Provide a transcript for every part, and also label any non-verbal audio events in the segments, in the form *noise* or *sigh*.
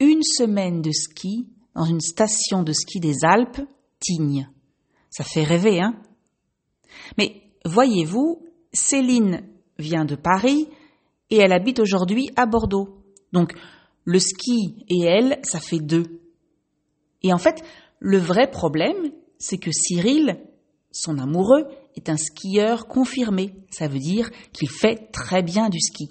une semaine de ski dans une station de ski des Alpes, Tignes. Ça fait rêver, hein Mais voyez-vous, Céline vient de Paris et elle habite aujourd'hui à Bordeaux. Donc le ski et elle, ça fait deux. Et en fait, le vrai problème, c'est que Cyril, son amoureux, est un skieur confirmé. Ça veut dire qu'il fait très bien du ski.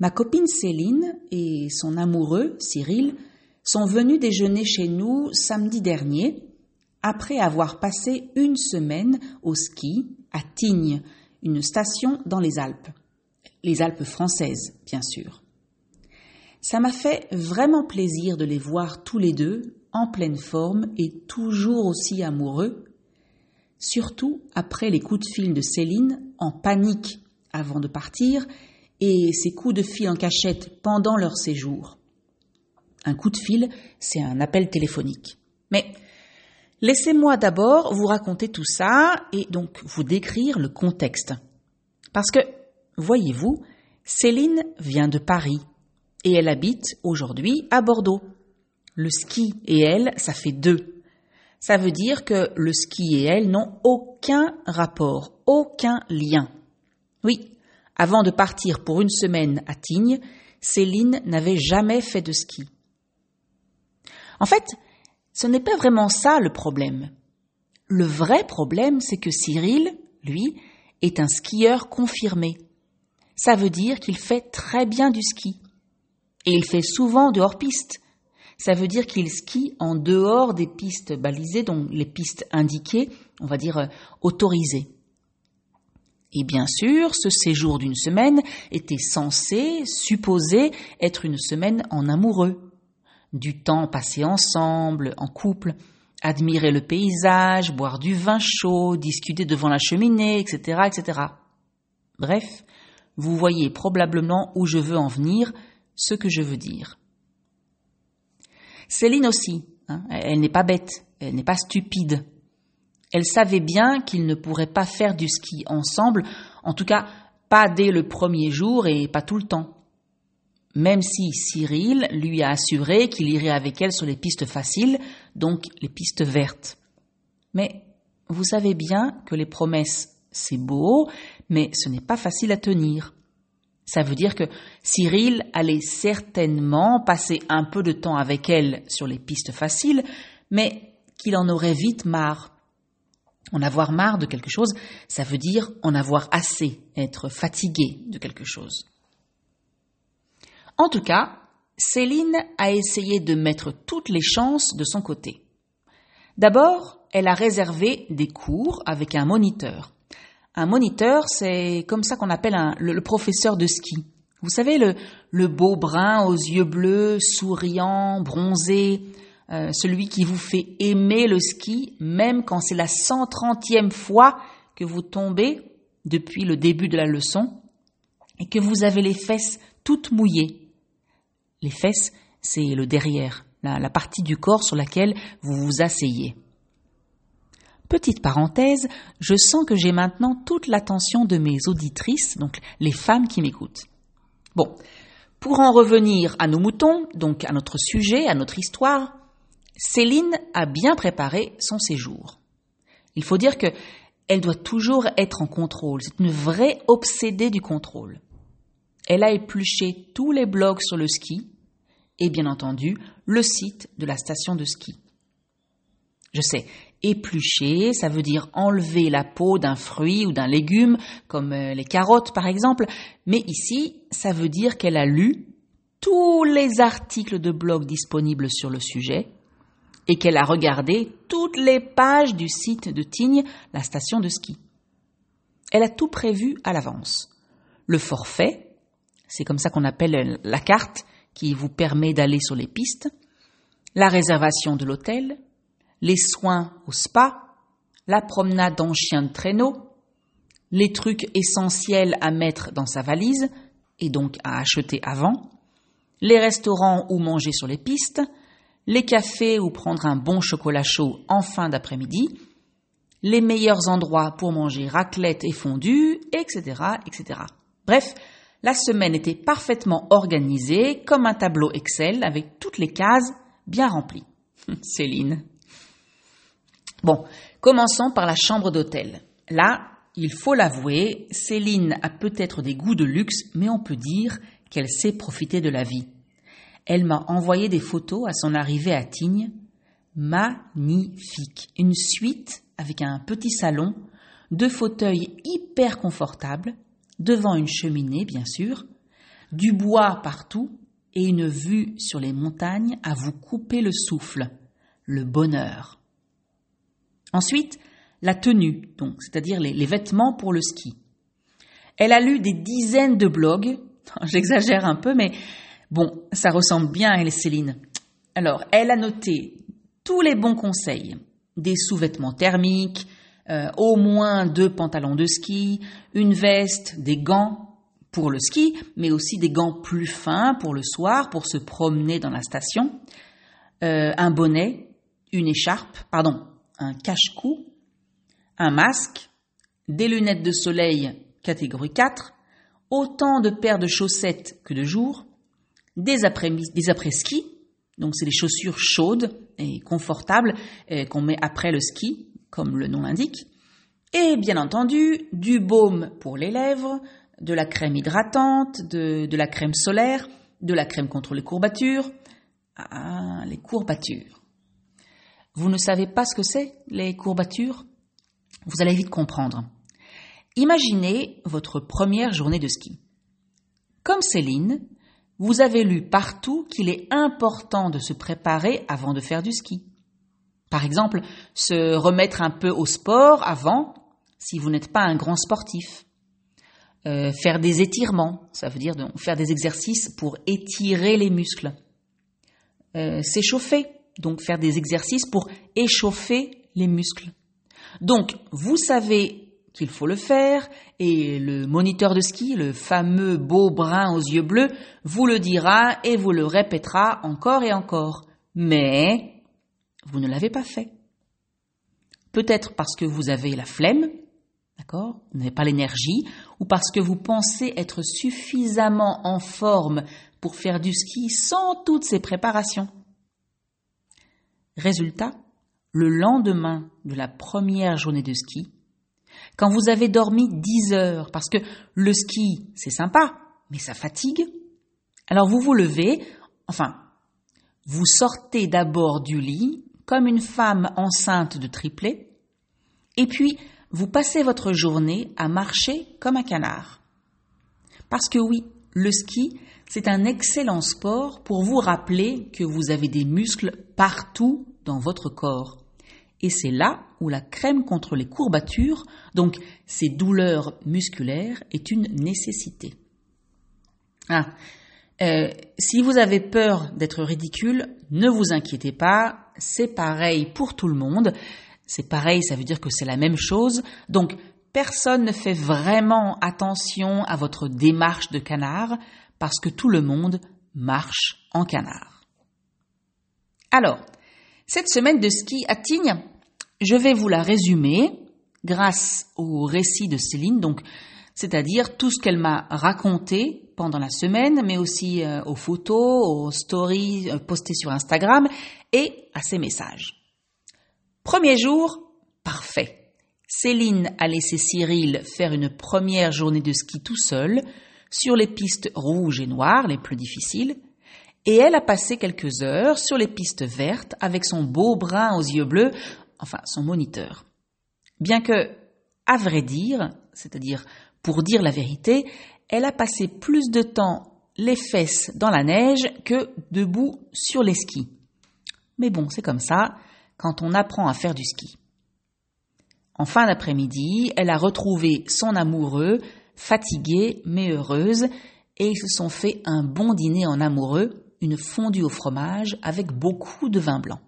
Ma copine Céline et son amoureux Cyril sont venus déjeuner chez nous samedi dernier après avoir passé une semaine au ski à Tignes, une station dans les Alpes. Les Alpes françaises, bien sûr. Ça m'a fait vraiment plaisir de les voir tous les deux en pleine forme et toujours aussi amoureux, surtout après les coups de fil de Céline en panique avant de partir et ces coups de fil en cachette pendant leur séjour. Un coup de fil, c'est un appel téléphonique. Mais laissez-moi d'abord vous raconter tout ça et donc vous décrire le contexte. Parce que, voyez-vous, Céline vient de Paris et elle habite aujourd'hui à Bordeaux. Le ski et elle, ça fait deux. Ça veut dire que le ski et elle n'ont aucun rapport, aucun lien. Oui, avant de partir pour une semaine à Tignes, Céline n'avait jamais fait de ski. En fait, ce n'est pas vraiment ça le problème. Le vrai problème, c'est que Cyril, lui, est un skieur confirmé. Ça veut dire qu'il fait très bien du ski. Et il fait souvent de hors-piste. Ça veut dire qu'il skie en dehors des pistes balisées, donc les pistes indiquées, on va dire euh, autorisées. Et bien sûr, ce séjour d'une semaine était censé, supposé être une semaine en amoureux. Du temps passé ensemble, en couple, admirer le paysage, boire du vin chaud, discuter devant la cheminée, etc., etc. Bref, vous voyez probablement où je veux en venir, ce que je veux dire. Céline aussi, hein, elle n'est pas bête, elle n'est pas stupide. Elle savait bien qu'ils ne pourraient pas faire du ski ensemble, en tout cas pas dès le premier jour et pas tout le temps. Même si Cyril lui a assuré qu'il irait avec elle sur les pistes faciles, donc les pistes vertes. Mais vous savez bien que les promesses, c'est beau, mais ce n'est pas facile à tenir. Ça veut dire que Cyril allait certainement passer un peu de temps avec elle sur les pistes faciles, mais qu'il en aurait vite marre. En avoir marre de quelque chose, ça veut dire en avoir assez, être fatigué de quelque chose. En tout cas, Céline a essayé de mettre toutes les chances de son côté. D'abord, elle a réservé des cours avec un moniteur. Un moniteur, c'est comme ça qu'on appelle le, professeur de ski. Vous savez, le, le beau brun aux yeux bleus, souriant, bronzé, euh, celui qui vous fait aimer le ski, même quand c'est la 130e fois que vous tombez depuis le début de la leçon et que vous avez les fesses toutes mouillées. Les fesses, c'est le derrière, la, la partie du corps sur laquelle vous vous asseyez. Petite parenthèse, je sens que j'ai maintenant toute l'attention de mes auditrices, donc les femmes qui m'écoutent. Bon, pour en revenir à nos moutons, donc à notre sujet, à notre histoire, Céline a bien préparé son séjour. Il faut dire que elle doit toujours être en contrôle. C'est une vraie obsédée du contrôle. Elle a épluché tous les blogs sur le ski et bien entendu le site de la station de ski. Je sais, éplucher, ça veut dire enlever la peau d'un fruit ou d'un légume, comme euh, les carottes par exemple, mais ici, ça veut dire qu'elle a lu tous les articles de blog disponibles sur le sujet et qu'elle a regardé toutes les pages du site de Tignes, la station de ski. Elle a tout prévu à l'avance. Le forfait, c'est comme ça qu'on appelle la carte qui vous permet d'aller sur les pistes, la réservation de l'hôtel, les soins au spa, la promenade en chien de traîneau, les trucs essentiels à mettre dans sa valise et donc à acheter avant, les restaurants où manger sur les pistes, les cafés où prendre un bon chocolat chaud en fin d'après-midi, les meilleurs endroits pour manger raclette et fondue, etc., etc. Bref, la semaine était parfaitement organisée comme un tableau Excel avec toutes les cases bien remplies. *laughs* Céline. Bon, commençons par la chambre d'hôtel. Là, il faut l'avouer, Céline a peut-être des goûts de luxe, mais on peut dire qu'elle sait profiter de la vie. Elle m'a envoyé des photos à son arrivée à Tignes. Magnifique. Une suite avec un petit salon, deux fauteuils hyper confortables, devant une cheminée, bien sûr, du bois partout et une vue sur les montagnes à vous couper le souffle. Le bonheur. Ensuite, la tenue, donc, c'est-à-dire les, vêtements pour le ski. Elle a lu des dizaines de blogs, *laughs* j'exagère un peu, mais bon, ça ressemble bien à Céline. Alors, elle a noté tous les bons conseils, des sous-vêtements thermiques, euh, au moins deux pantalons de ski, une veste, des gants pour le ski, mais aussi des gants plus fins pour le soir, pour se promener dans la station, euh, un bonnet, une écharpe, pardon, un cache-cou, un masque, des lunettes de soleil catégorie 4, autant de paires de chaussettes que de jours, des après-ski, donc c'est des chaussures chaudes et confortables euh, qu'on met après le ski, comme le nom l'indique, et bien entendu du baume pour les lèvres, de la crème hydratante, de, de la crème solaire, de la crème contre les courbatures. Ah, les courbatures. Vous ne savez pas ce que c'est, les courbatures? Vous allez vite comprendre. Imaginez votre première journée de ski. Comme Céline, vous avez lu partout qu'il est important de se préparer avant de faire du ski. Par exemple, se remettre un peu au sport avant, si vous n'êtes pas un grand sportif. Euh, faire des étirements, ça veut dire faire des exercices pour étirer les muscles. Euh, s'échauffer, donc faire des exercices pour échauffer les muscles. Donc, vous savez qu'il faut le faire, et le moniteur de ski, le fameux beau brun aux yeux bleus, vous le dira et vous le répétera encore et encore. Mais vous ne l'avez pas fait. Peut-être parce que vous avez la flemme, d'accord Vous n'avez pas l'énergie, ou parce que vous pensez être suffisamment en forme pour faire du ski sans toutes ces préparations. Résultat, le lendemain de la première journée de ski, quand vous avez dormi 10 heures, parce que le ski, c'est sympa, mais ça fatigue, alors vous vous levez, enfin, vous sortez d'abord du lit comme une femme enceinte de triplet, et puis vous passez votre journée à marcher comme un canard. Parce que oui, le ski, c'est un excellent sport pour vous rappeler que vous avez des muscles partout dans votre corps. Et c'est là où la crème contre les courbatures, donc ces douleurs musculaires, est une nécessité. Ah, euh, si vous avez peur d'être ridicule, ne vous inquiétez pas, c'est pareil pour tout le monde. C'est pareil, ça veut dire que c'est la même chose. Donc, personne ne fait vraiment attention à votre démarche de canard parce que tout le monde marche en canard. Alors, cette semaine de ski à Tignes, je vais vous la résumer grâce au récit de Céline, donc c'est-à-dire tout ce qu'elle m'a raconté pendant la semaine, mais aussi euh, aux photos, aux stories euh, postées sur Instagram et à ses messages. Premier jour, parfait. Céline a laissé Cyril faire une première journée de ski tout seul sur les pistes rouges et noires, les plus difficiles, et elle a passé quelques heures sur les pistes vertes avec son beau brun aux yeux bleus, enfin son moniteur. Bien que, à vrai dire, c'est-à-dire pour dire la vérité, elle a passé plus de temps les fesses dans la neige que debout sur les skis. Mais bon, c'est comme ça quand on apprend à faire du ski. En fin d'après-midi, elle a retrouvé son amoureux, fatiguée mais heureuse, et ils se sont fait un bon dîner en amoureux, une fondue au fromage avec beaucoup de vin blanc.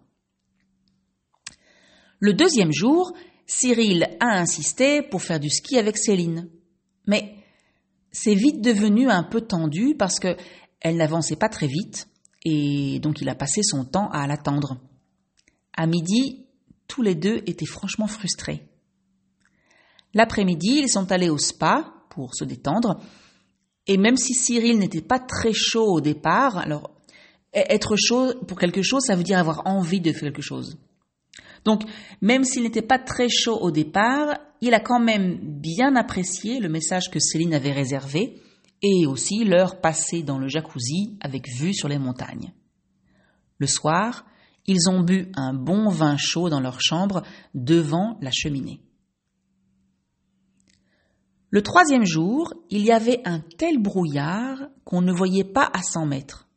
Le deuxième jour, Cyril a insisté pour faire du ski avec Céline. Mais c'est vite devenu un peu tendu parce que elle n'avançait pas très vite et donc il a passé son temps à l'attendre. À midi, tous les deux étaient franchement frustrés. L'après-midi, ils sont allés au spa pour se détendre. Et même si Cyril n'était pas très chaud au départ, alors être chaud pour quelque chose, ça veut dire avoir envie de faire quelque chose. Donc, même s'il n'était pas très chaud au départ, il a quand même bien apprécié le message que Céline avait réservé et aussi l'heure passée dans le jacuzzi avec vue sur les montagnes. Le soir, ils ont bu un bon vin chaud dans leur chambre devant la cheminée. Le troisième jour, il y avait un tel brouillard qu'on ne voyait pas à 100 mètres.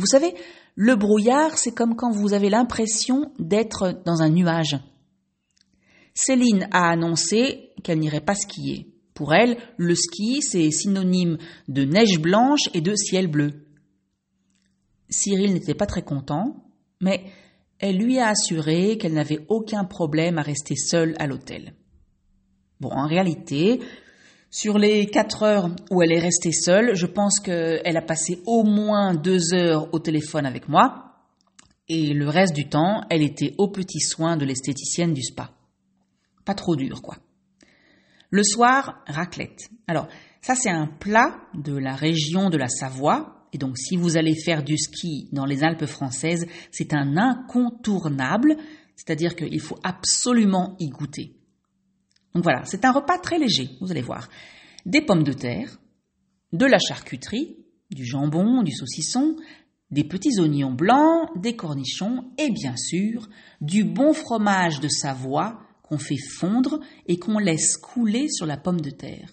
Vous savez, le brouillard, c'est comme quand vous avez l'impression d'être dans un nuage. Céline a annoncé qu'elle n'irait pas skier. Pour elle, le ski, c'est synonyme de neige blanche et de ciel bleu. Cyril n'était pas très content, mais elle lui a assuré qu'elle n'avait aucun problème à rester seule à l'hôtel. Bon, en réalité, sur les quatre heures où elle est restée seule, je pense qu'elle a passé au moins deux heures au téléphone avec moi. Et le reste du temps, elle était aux petits soins de l'esthéticienne du spa. Pas trop dur, quoi. Le soir, raclette. Alors, ça c'est un plat de la région de la Savoie. Et donc, si vous allez faire du ski dans les Alpes françaises, c'est un incontournable. C'est-à-dire qu'il faut absolument y goûter. Donc voilà, c'est un repas très léger, vous allez voir. Des pommes de terre, de la charcuterie, du jambon, du saucisson, des petits oignons blancs, des cornichons et bien sûr du bon fromage de Savoie qu'on fait fondre et qu'on laisse couler sur la pomme de terre.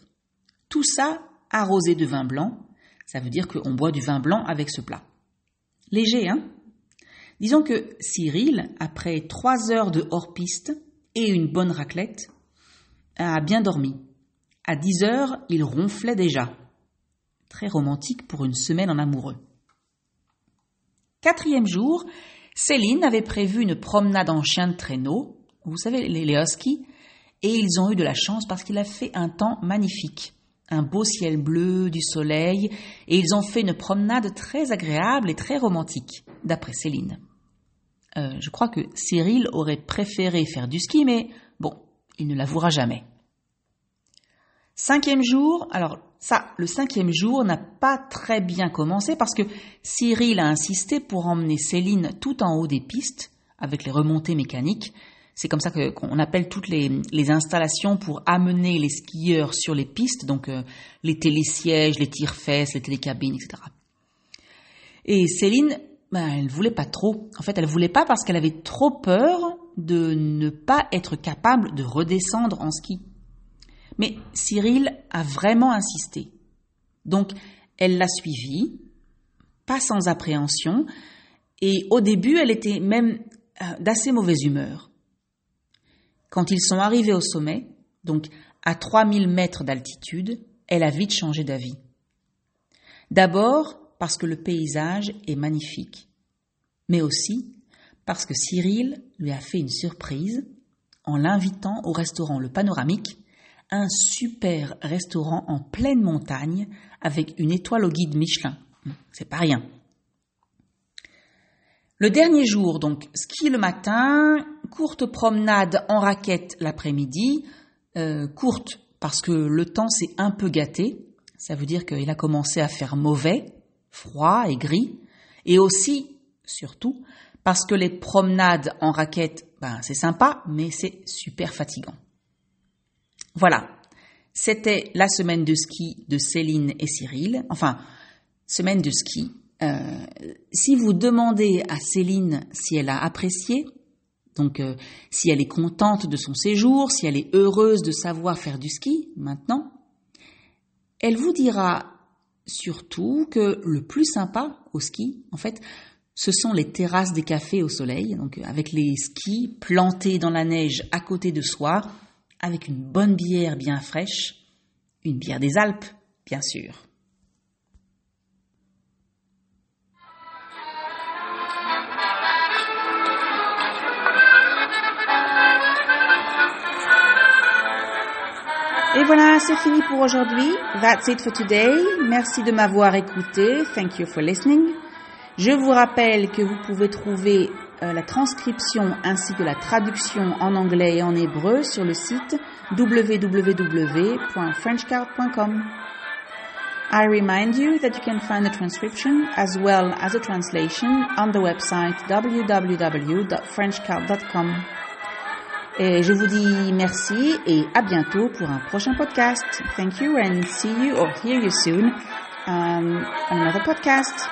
Tout ça arrosé de vin blanc, ça veut dire qu'on boit du vin blanc avec ce plat. Léger, hein? Disons que Cyril, après trois heures de hors-piste et une bonne raclette, a bien dormi. À dix heures, il ronflait déjà. Très romantique pour une semaine en amoureux. Quatrième jour, Céline avait prévu une promenade en chien de traîneau, vous savez, les, huskies, et ils ont eu de la chance parce qu'il a fait un temps magnifique. Un beau ciel bleu, du soleil, et ils ont fait une promenade très agréable et très romantique, d'après Céline. Euh, je crois que Cyril aurait préféré faire du ski, mais bon, il ne l'avouera jamais. Cinquième jour, alors ça, le cinquième jour n'a pas très bien commencé parce que Cyril a insisté pour emmener Céline tout en haut des pistes avec les remontées mécaniques. C'est comme ça qu'on appelle toutes les, installations pour amener les skieurs sur les pistes, donc euh, les télésièges, les tire-fesses, les télécabines, etc. Et Céline, ben, elle voulait pas trop. En fait, elle voulait pas parce qu'elle avait trop peur de ne pas être capable de redescendre en ski. Mais Cyril a vraiment insisté. Donc, elle l'a suivi, pas sans appréhension, et au début, elle était même euh, d'assez mauvaise humeur. Quand ils sont arrivés au sommet, donc à 3000 mètres d'altitude, elle a vite changé d'avis. D'abord parce que le paysage est magnifique, mais aussi parce que Cyril lui a fait une surprise en l'invitant au restaurant Le Panoramique, un super restaurant en pleine montagne avec une étoile au guide Michelin. C'est pas rien. Le dernier jour, donc, ski le matin, courte promenade en raquette l'après-midi, euh, courte parce que le temps s'est un peu gâté, ça veut dire qu'il a commencé à faire mauvais, froid et gris, et aussi, surtout, parce que les promenades en raquette, ben, c'est sympa, mais c'est super fatigant. Voilà, c'était la semaine de ski de Céline et Cyril. Enfin, semaine de ski. Euh, si vous demandez à Céline si elle a apprécié, donc euh, si elle est contente de son séjour, si elle est heureuse de savoir faire du ski maintenant, elle vous dira surtout que le plus sympa au ski, en fait, ce sont les terrasses des cafés au soleil, donc avec les skis plantés dans la neige à côté de soi, avec une bonne bière bien fraîche, une bière des Alpes, bien sûr. Et voilà, c'est fini pour aujourd'hui. That's it for today. Merci de m'avoir écouté. Thank you for listening. Je vous rappelle que vous pouvez trouver euh, la transcription ainsi que la traduction en anglais et en hébreu sur le site www.frenchcard.com. I remind you that you can find the transcription as well as a translation on the website www.frenchcard.com. Et je vous dis merci et à bientôt pour un prochain podcast. Thank you and see you or hear you soon on another podcast.